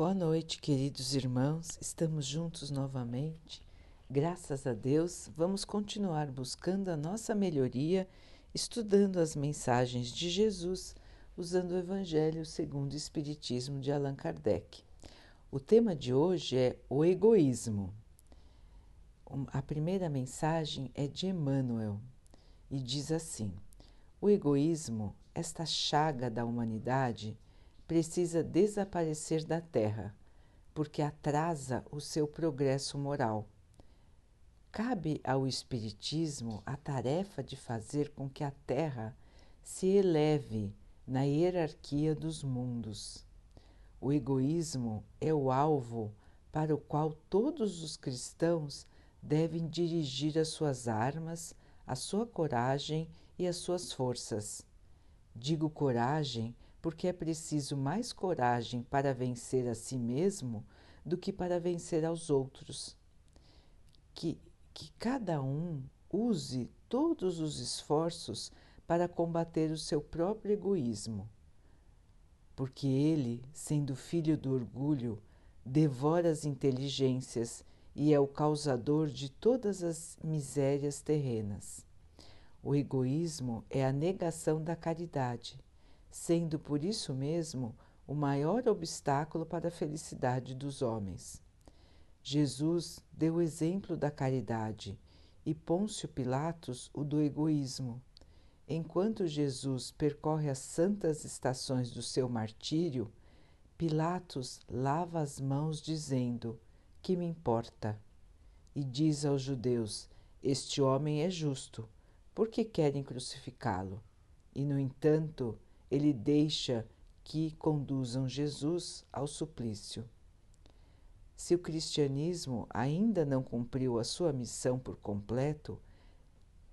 Boa noite, queridos irmãos. Estamos juntos novamente. Graças a Deus, vamos continuar buscando a nossa melhoria, estudando as mensagens de Jesus, usando o Evangelho segundo o Espiritismo de Allan Kardec. O tema de hoje é o egoísmo. A primeira mensagem é de Emmanuel e diz assim: O egoísmo, esta chaga da humanidade, precisa desaparecer da Terra, porque atrasa o seu progresso moral. Cabe ao Espiritismo a tarefa de fazer com que a Terra se eleve na hierarquia dos mundos. O egoísmo é o alvo para o qual todos os cristãos devem dirigir as suas armas, a sua coragem e as suas forças. Digo coragem porque é preciso mais coragem para vencer a si mesmo do que para vencer aos outros. Que, que cada um use todos os esforços para combater o seu próprio egoísmo, porque ele, sendo filho do orgulho, devora as inteligências e é o causador de todas as misérias terrenas. O egoísmo é a negação da caridade sendo por isso mesmo o maior obstáculo para a felicidade dos homens. Jesus deu o exemplo da caridade e Pôncio Pilatos o do egoísmo. Enquanto Jesus percorre as santas estações do seu martírio, Pilatos lava as mãos, dizendo: Que me importa? E diz aos judeus: Este homem é justo, por que querem crucificá-lo? E, no entanto, ele deixa que conduzam Jesus ao suplício. Se o cristianismo ainda não cumpriu a sua missão por completo,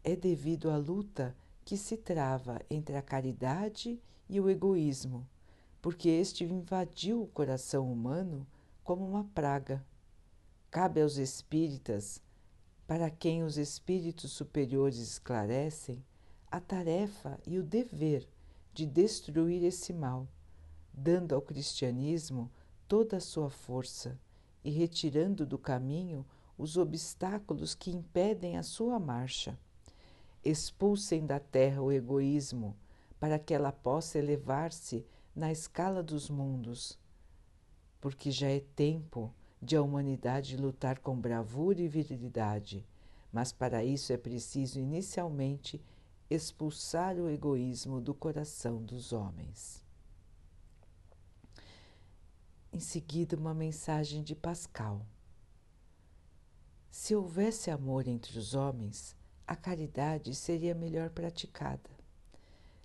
é devido à luta que se trava entre a caridade e o egoísmo, porque este invadiu o coração humano como uma praga. Cabe aos espíritas, para quem os espíritos superiores esclarecem, a tarefa e o dever de destruir esse mal, dando ao cristianismo toda a sua força e retirando do caminho os obstáculos que impedem a sua marcha. Expulsem da terra o egoísmo, para que ela possa elevar-se na escala dos mundos, porque já é tempo de a humanidade lutar com bravura e virilidade, mas para isso é preciso inicialmente expulsar o egoísmo do coração dos homens. Em seguida, uma mensagem de Pascal. Se houvesse amor entre os homens, a caridade seria melhor praticada.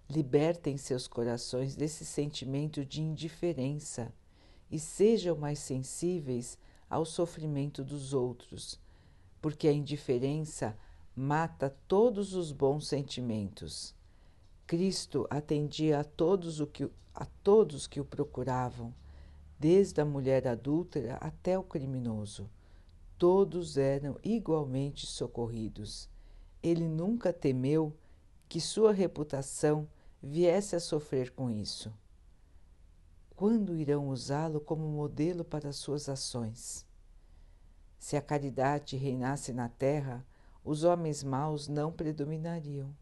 Libertem seus corações desse sentimento de indiferença e sejam mais sensíveis ao sofrimento dos outros, porque a indiferença mata todos os bons sentimentos. Cristo atendia a todos, o que, a todos que o procuravam, desde a mulher adúltera até o criminoso. Todos eram igualmente socorridos. Ele nunca temeu que sua reputação viesse a sofrer com isso. Quando irão usá-lo como modelo para suas ações? Se a caridade reinasse na terra, os homens maus não predominariam.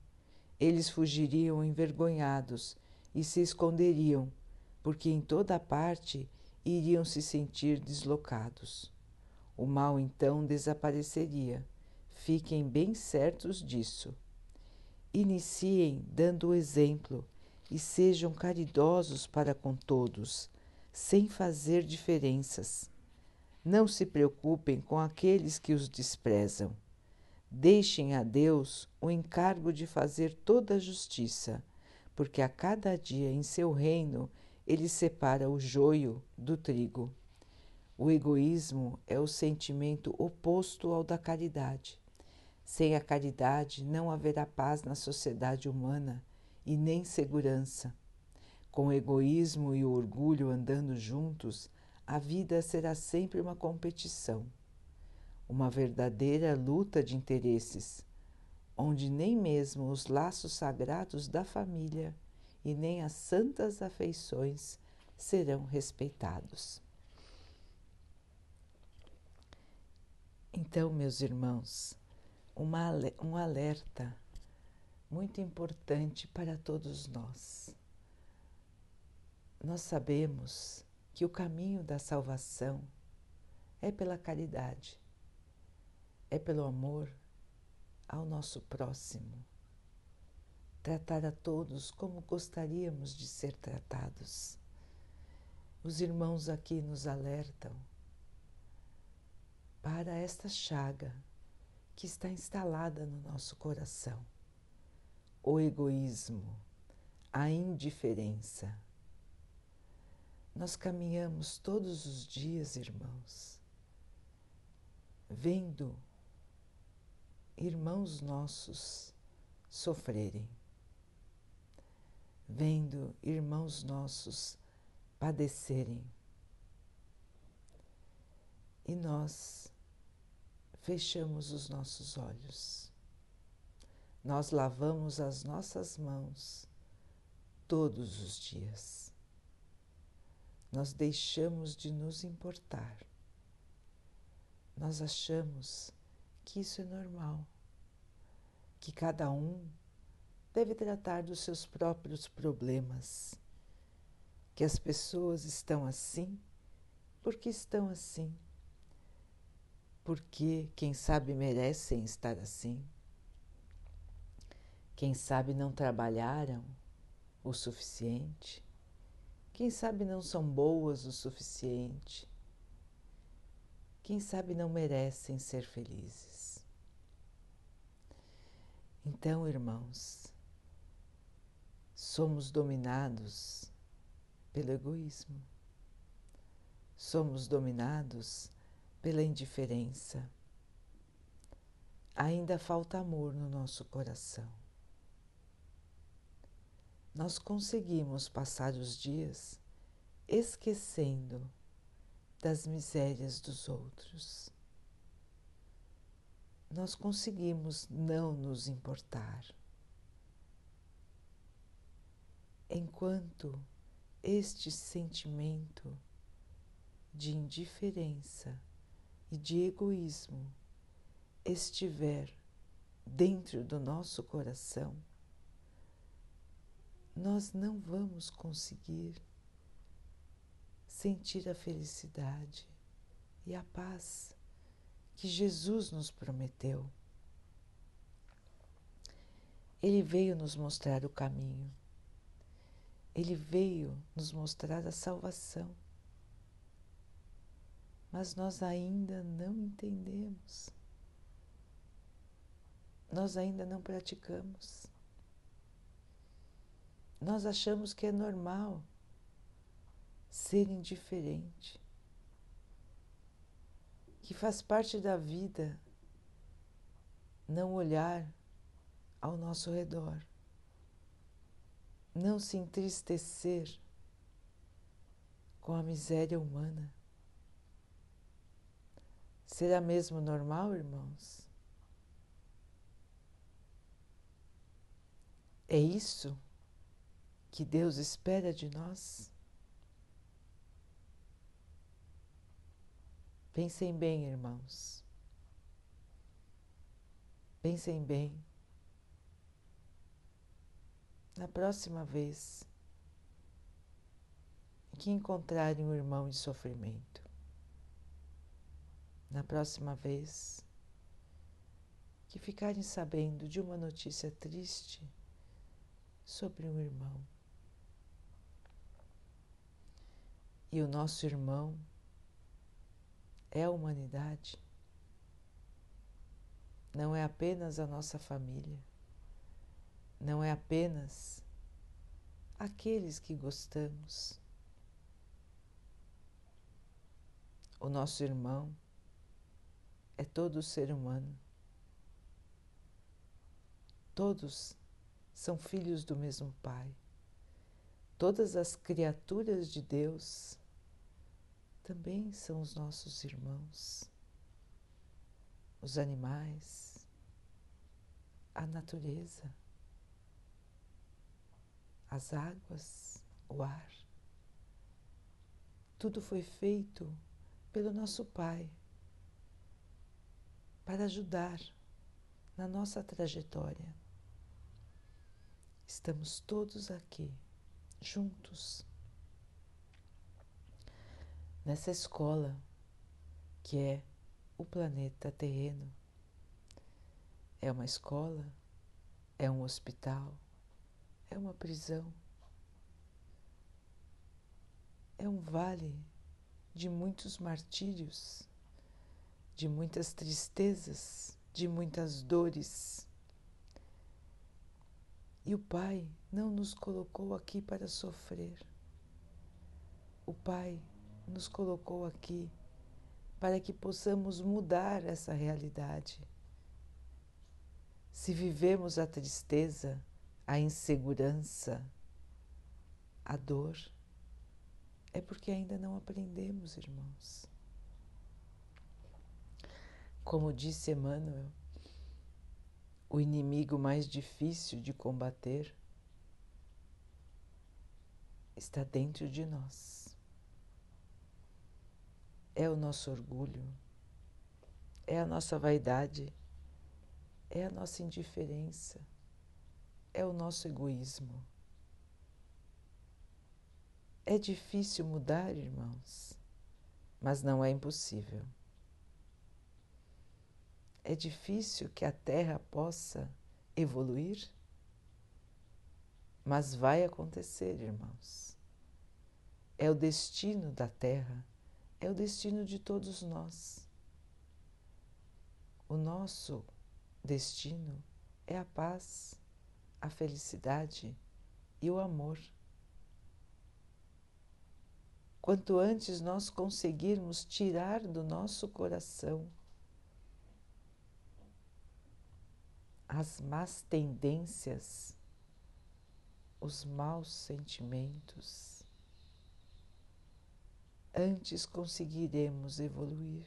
Eles fugiriam envergonhados e se esconderiam, porque em toda parte iriam se sentir deslocados. O mal então desapareceria. Fiquem bem certos disso. Iniciem dando o exemplo e sejam caridosos para com todos, sem fazer diferenças. Não se preocupem com aqueles que os desprezam Deixem a Deus o encargo de fazer toda a justiça, porque a cada dia em seu reino ele separa o joio do trigo. O egoísmo é o sentimento oposto ao da caridade. Sem a caridade não haverá paz na sociedade humana e nem segurança. Com o egoísmo e o orgulho andando juntos, a vida será sempre uma competição uma verdadeira luta de interesses, onde nem mesmo os laços sagrados da família e nem as santas afeições serão respeitados. Então, meus irmãos, uma, um alerta muito importante para todos nós. Nós sabemos que o caminho da salvação é pela caridade, é pelo amor ao nosso próximo, tratar a todos como gostaríamos de ser tratados. Os irmãos aqui nos alertam para esta chaga que está instalada no nosso coração: o egoísmo, a indiferença. Nós caminhamos todos os dias, irmãos, vendo irmãos nossos sofrerem, vendo irmãos nossos padecerem. E nós fechamos os nossos olhos. Nós lavamos as nossas mãos todos os dias. Nós deixamos de nos importar. Nós achamos que isso é normal, que cada um deve tratar dos seus próprios problemas, que as pessoas estão assim porque estão assim porque, quem sabe, merecem estar assim. Quem sabe não trabalharam o suficiente. Quem sabe não são boas o suficiente. Quem sabe não merecem ser felizes. Então, irmãos, somos dominados pelo egoísmo. Somos dominados pela indiferença. Ainda falta amor no nosso coração. Nós conseguimos passar os dias esquecendo das misérias dos outros. Nós conseguimos não nos importar. Enquanto este sentimento de indiferença e de egoísmo estiver dentro do nosso coração, nós não vamos conseguir sentir a felicidade e a paz que Jesus nos prometeu. Ele veio nos mostrar o caminho, ele veio nos mostrar a salvação mas nós ainda não entendemos. Nós ainda não praticamos. Nós achamos que é normal ser indiferente, que faz parte da vida não olhar ao nosso redor, não se entristecer com a miséria humana. Será mesmo normal, irmãos? É isso que Deus espera de nós? Pensem bem, irmãos. Pensem bem. Na próxima vez que encontrarem um irmão em sofrimento, na próxima vez que ficarem sabendo de uma notícia triste sobre um irmão. E o nosso irmão é a humanidade, não é apenas a nossa família, não é apenas aqueles que gostamos. O nosso irmão é todo ser humano. Todos são filhos do mesmo Pai. Todas as criaturas de Deus também são os nossos irmãos. Os animais, a natureza, as águas, o ar. Tudo foi feito pelo nosso Pai para ajudar na nossa trajetória. Estamos todos aqui, juntos, nessa escola que é o planeta terreno. É uma escola, é um hospital, é uma prisão, é um vale de muitos martírios, de muitas tristezas, de muitas dores. E o Pai não nos colocou aqui para sofrer. O Pai nos colocou aqui para que possamos mudar essa realidade. Se vivemos a tristeza, a insegurança, a dor, é porque ainda não aprendemos, irmãos. Como disse Emmanuel, o inimigo mais difícil de combater está dentro de nós. É o nosso orgulho, é a nossa vaidade, é a nossa indiferença, é o nosso egoísmo. É difícil mudar, irmãos, mas não é impossível. É difícil que a Terra possa evoluir, mas vai acontecer, irmãos. É o destino da Terra, é o destino de todos nós. O nosso destino é a paz, a felicidade e o amor. Quanto antes nós conseguirmos tirar do nosso coração as más tendências, os maus sentimentos, antes conseguiremos evoluir.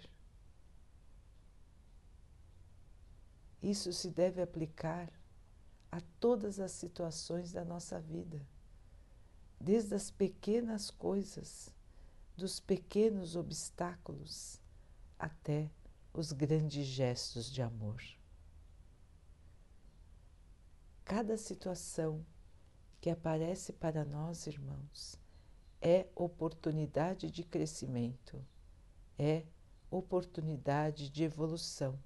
Isso se deve aplicar a todas as situações da nossa vida, desde as pequenas coisas dos pequenos obstáculos até os grandes gestos de amor. Cada situação que aparece para nós, irmãos, é oportunidade de crescimento, é oportunidade de evolução.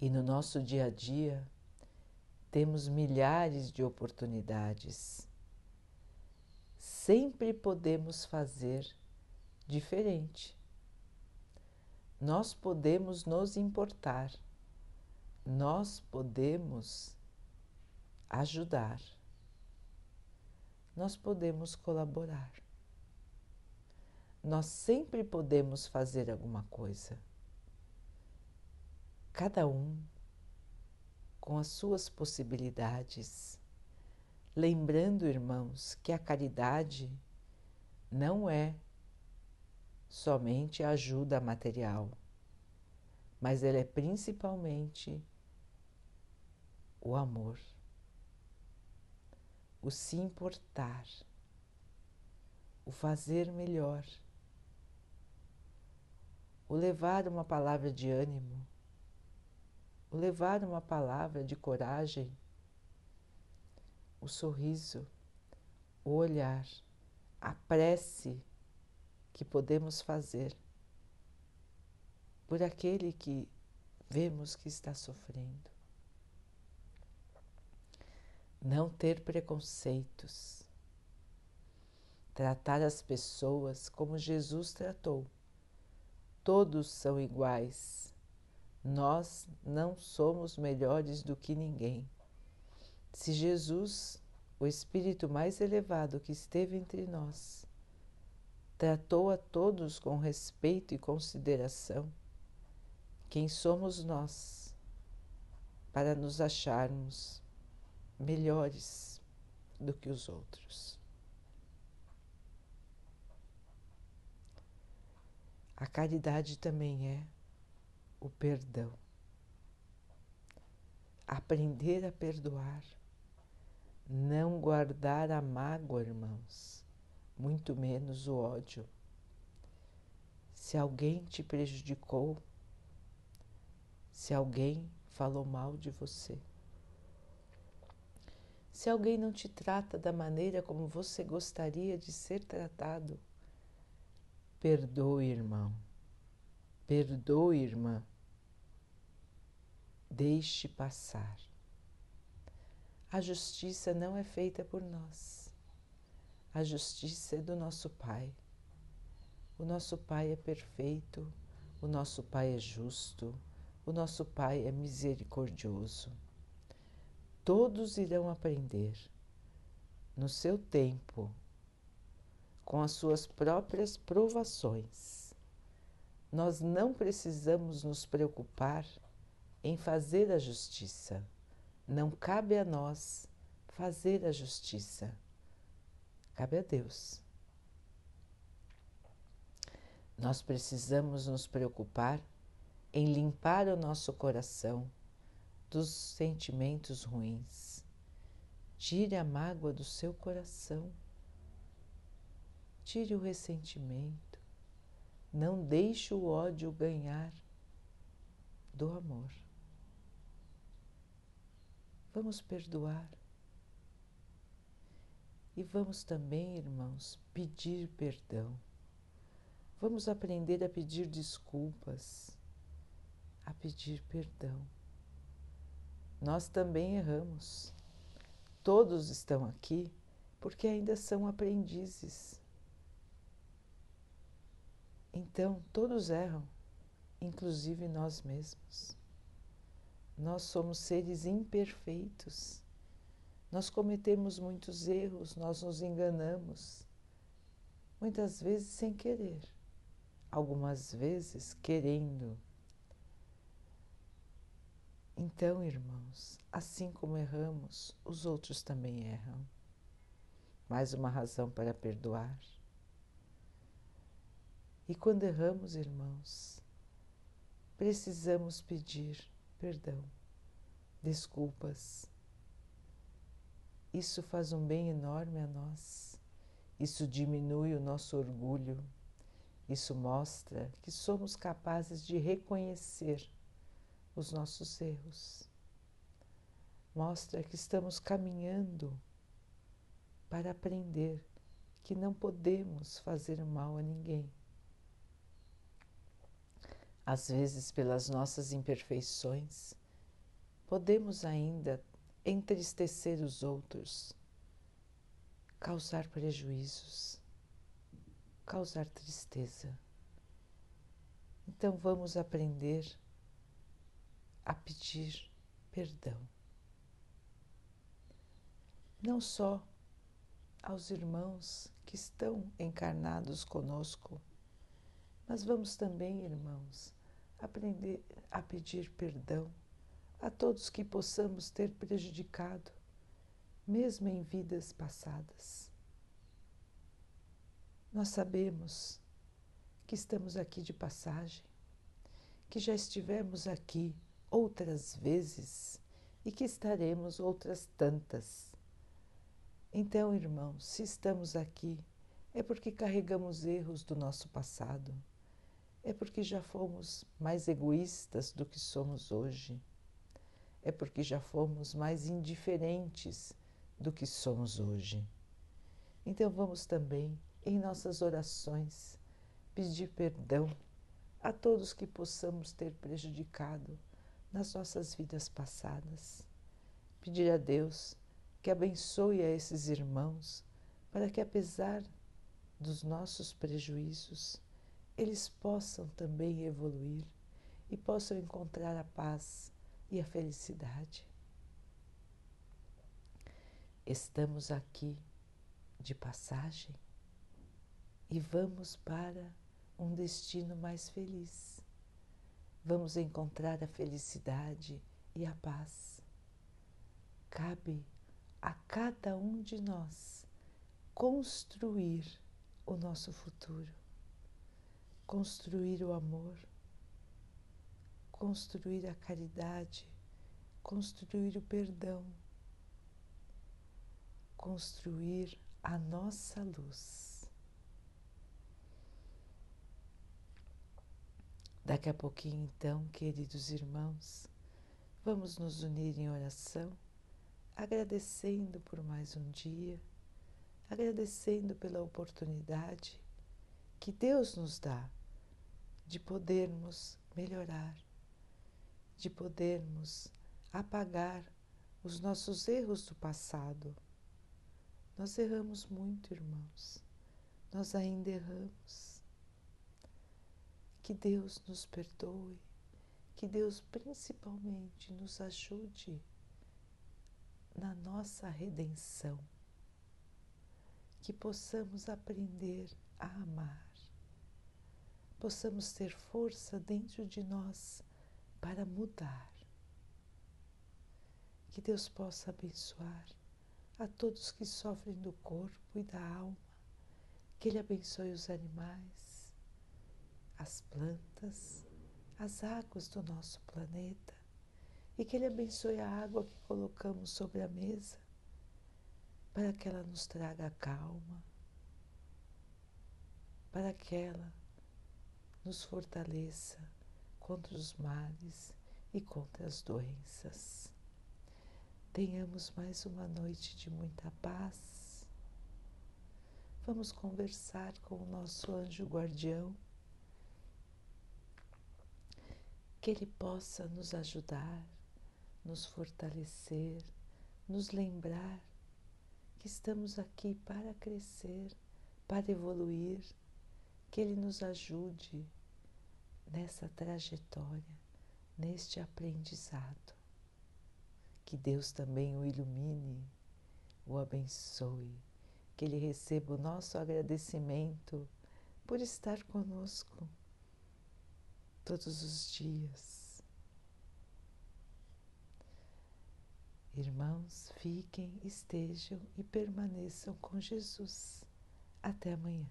E no nosso dia a dia, temos milhares de oportunidades sempre podemos fazer diferente. Nós podemos nos importar, nós podemos ajudar, nós podemos colaborar. Nós sempre podemos fazer alguma coisa. Cada um com as suas possibilidades Lembrando, irmãos, que a caridade não é somente ajuda material, mas ela é principalmente o amor, o se importar, o fazer melhor, o levar uma palavra de ânimo, o levar uma palavra de coragem o sorriso, o olhar, a prece que podemos fazer por aquele que vemos que está sofrendo. Não ter preconceitos. Tratar as pessoas como Jesus tratou. Todos são iguais. Nós não somos melhores do que ninguém. Se Jesus, o Espírito mais elevado que esteve entre nós, tratou a todos com respeito e consideração, quem somos nós para nos acharmos melhores do que os outros? A caridade também é o perdão. Aprender a perdoar não guardar a mágoa, irmãos, muito menos o ódio. Se alguém te prejudicou, se alguém falou mal de você. Se alguém não te trata da maneira como você gostaria de ser tratado, perdoe, irmão. Perdoe, irmã. Deixe passar. A justiça não é feita por nós. A justiça é do nosso Pai. O nosso Pai é perfeito, o nosso Pai é justo, o nosso Pai é misericordioso. Todos irão aprender no seu tempo, com as suas próprias provações. Nós não precisamos nos preocupar em fazer a justiça. Não cabe a nós fazer a justiça. Cabe a Deus. Nós precisamos nos preocupar em limpar o nosso coração dos sentimentos ruins. Tire a mágoa do seu coração. Tire o ressentimento. Não deixe o ódio ganhar do amor. Vamos perdoar. E vamos também, irmãos, pedir perdão. Vamos aprender a pedir desculpas, a pedir perdão. Nós também erramos. Todos estão aqui porque ainda são aprendizes. Então, todos erram, inclusive nós mesmos. Nós somos seres imperfeitos. Nós cometemos muitos erros, nós nos enganamos, muitas vezes sem querer, algumas vezes querendo. Então, irmãos, assim como erramos, os outros também erram. Mais uma razão para perdoar. E quando erramos, irmãos, precisamos pedir perdão, desculpas. Isso faz um bem enorme a nós. Isso diminui o nosso orgulho. Isso mostra que somos capazes de reconhecer os nossos erros. Mostra que estamos caminhando para aprender que não podemos fazer mal a ninguém. Às vezes, pelas nossas imperfeições, podemos ainda entristecer os outros, causar prejuízos, causar tristeza. Então, vamos aprender a pedir perdão. Não só aos irmãos que estão encarnados conosco, mas vamos também, irmãos, aprender a pedir perdão a todos que possamos ter prejudicado, mesmo em vidas passadas. Nós sabemos que estamos aqui de passagem, que já estivemos aqui outras vezes e que estaremos outras tantas. Então, irmãos, se estamos aqui, é porque carregamos erros do nosso passado, é porque já fomos mais egoístas do que somos hoje, é porque já fomos mais indiferentes do que somos hoje. Então, vamos também, em nossas orações, pedir perdão a todos que possamos ter prejudicado nas nossas vidas passadas. Pedir a Deus que abençoe a esses irmãos para que, apesar dos nossos prejuízos, eles possam também evoluir e possam encontrar a paz e a felicidade. Estamos aqui de passagem e vamos para um destino mais feliz vamos encontrar a felicidade e a paz. Cabe a cada um de nós construir o nosso futuro, construir o amor, construir a caridade, construir o perdão, construir a nossa luz. Daqui a pouquinho, então, queridos irmãos, vamos nos unir em oração, agradecendo por mais um dia, agradecendo pela oportunidade que Deus nos dá de podermos melhorar, de podermos apagar os nossos erros do passado. Nós erramos muito, irmãos, nós ainda erramos que Deus nos perdoe, que Deus principalmente nos ajude na nossa redenção, que possamos aprender a amar, possamos ter força dentro de nós para mudar. Que Deus possa abençoar a todos que sofrem do corpo e da alma, que Ele abençoe os animais as plantas, as águas do nosso planeta e que Ele abençoe a água que colocamos sobre a mesa para que ela nos traga calma, para que ela nos fortaleça contra os males e contra as doenças. Tenhamos mais uma noite de muita paz. Vamos conversar com o nosso anjo guardião que Ele possa nos ajudar, nos fortalecer, nos lembrar que estamos aqui para crescer, para evoluir, que Ele nos ajude nessa trajetória, neste aprendizado. Que Deus também o ilumine, o abençoe, que Ele receba o nosso agradecimento por estar conosco todos os dias. Irmãos, fiquem, estejam e permaneçam com Jesus. Até amanhã.